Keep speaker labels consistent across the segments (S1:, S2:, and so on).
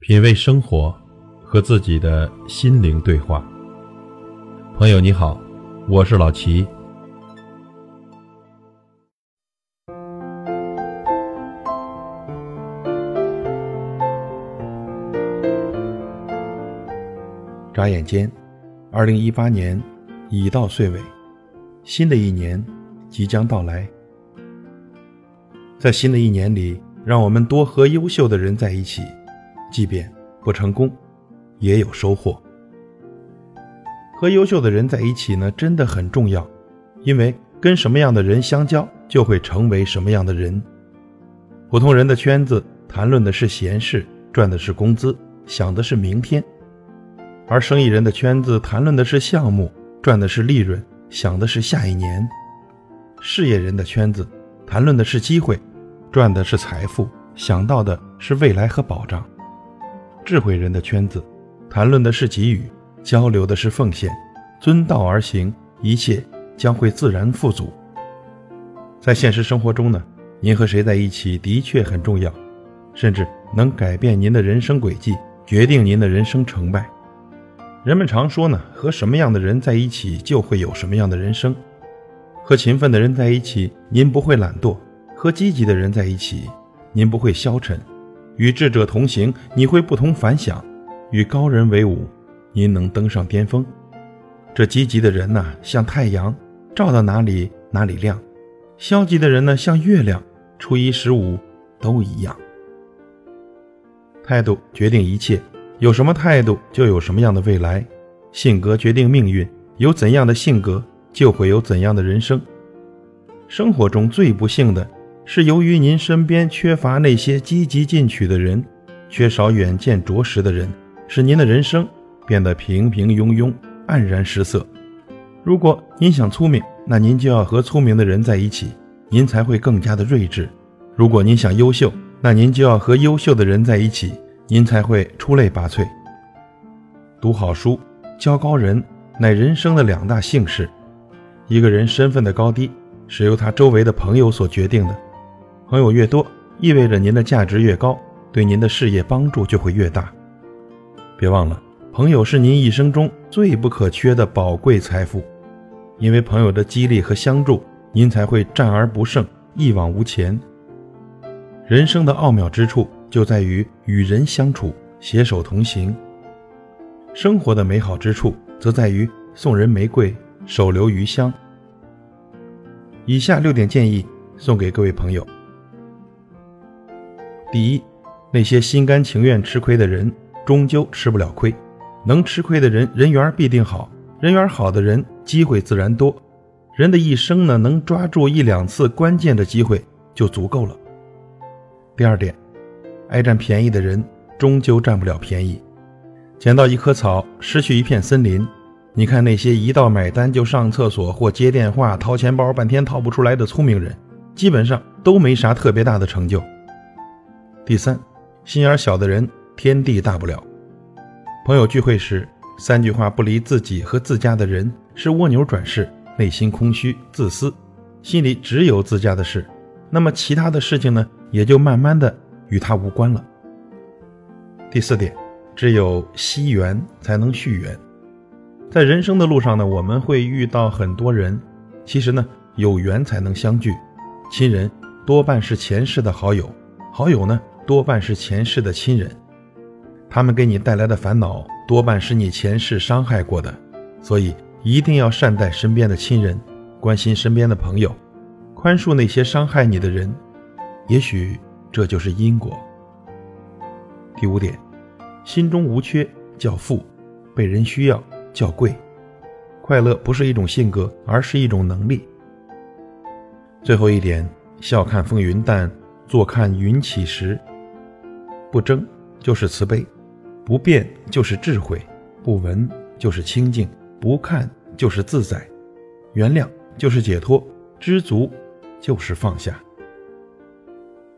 S1: 品味生活，和自己的心灵对话。朋友你好，我是老齐。
S2: 眨眼间，二零一八年已到岁尾，新的一年即将到来。在新的一年里，让我们多和优秀的人在一起。即便不成功，也有收获。和优秀的人在一起呢，真的很重要，因为跟什么样的人相交，就会成为什么样的人。普通人的圈子谈论的是闲事，赚的是工资，想的是明天；而生意人的圈子谈论的是项目，赚的是利润，想的是下一年；事业人的圈子谈论的是机会，赚的是财富，想到的是未来和保障。智慧人的圈子，谈论的是给予，交流的是奉献，遵道而行，一切将会自然富足。在现实生活中呢，您和谁在一起的确很重要，甚至能改变您的人生轨迹，决定您的人生成败。人们常说呢，和什么样的人在一起，就会有什么样的人生。和勤奋的人在一起，您不会懒惰；和积极的人在一起，您不会消沉。与智者同行，你会不同凡响；与高人为伍，您能登上巅峰。这积极的人呐，像太阳，照到哪里哪里亮；消极的人呢，像月亮，初一十五都一样。态度决定一切，有什么态度，就有什么样的未来；性格决定命运，有怎样的性格，就会有怎样的人生。生活中最不幸的。是由于您身边缺乏那些积极进取的人，缺少远见卓识的人，使您的人生变得平平庸庸、黯然失色。如果您想聪明，那您就要和聪明的人在一起，您才会更加的睿智；如果您想优秀，那您就要和优秀的人在一起，您才会出类拔萃。读好书、交高人，乃人生的两大幸事。一个人身份的高低，是由他周围的朋友所决定的。朋友越多，意味着您的价值越高，对您的事业帮助就会越大。别忘了，朋友是您一生中最不可缺的宝贵财富，因为朋友的激励和相助，您才会战而不胜，一往无前。人生的奥妙之处就在于与人相处，携手同行；生活的美好之处则在于送人玫瑰，手留余香。以下六点建议送给各位朋友。第一，那些心甘情愿吃亏的人，终究吃不了亏。能吃亏的人，人缘必定好；人缘好的人，机会自然多。人的一生呢，能抓住一两次关键的机会就足够了。第二点，爱占便宜的人，终究占不了便宜。捡到一棵草，失去一片森林。你看那些一到买单就上厕所或接电话、掏钱包半天掏不出来的聪明人，基本上都没啥特别大的成就。第三，心眼小的人，天地大不了。朋友聚会时，三句话不离自己和自家的人是蜗牛转世，内心空虚自私，心里只有自家的事，那么其他的事情呢，也就慢慢的与他无关了。第四点，只有惜缘才能续缘。在人生的路上呢，我们会遇到很多人，其实呢，有缘才能相聚。亲人多半是前世的好友，好友呢。多半是前世的亲人，他们给你带来的烦恼多半是你前世伤害过的，所以一定要善待身边的亲人，关心身边的朋友，宽恕那些伤害你的人，也许这就是因果。第五点，心中无缺叫富，被人需要叫贵，快乐不是一种性格，而是一种能力。最后一点，笑看风云淡，坐看云起时。不争就是慈悲，不变就是智慧，不闻就是清净，不看就是自在，原谅就是解脱，知足就是放下。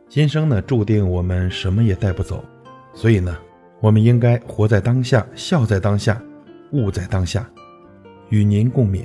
S2: 今生呢，注定我们什么也带不走，所以呢，我们应该活在当下，笑在当下，悟在当下，与您共勉。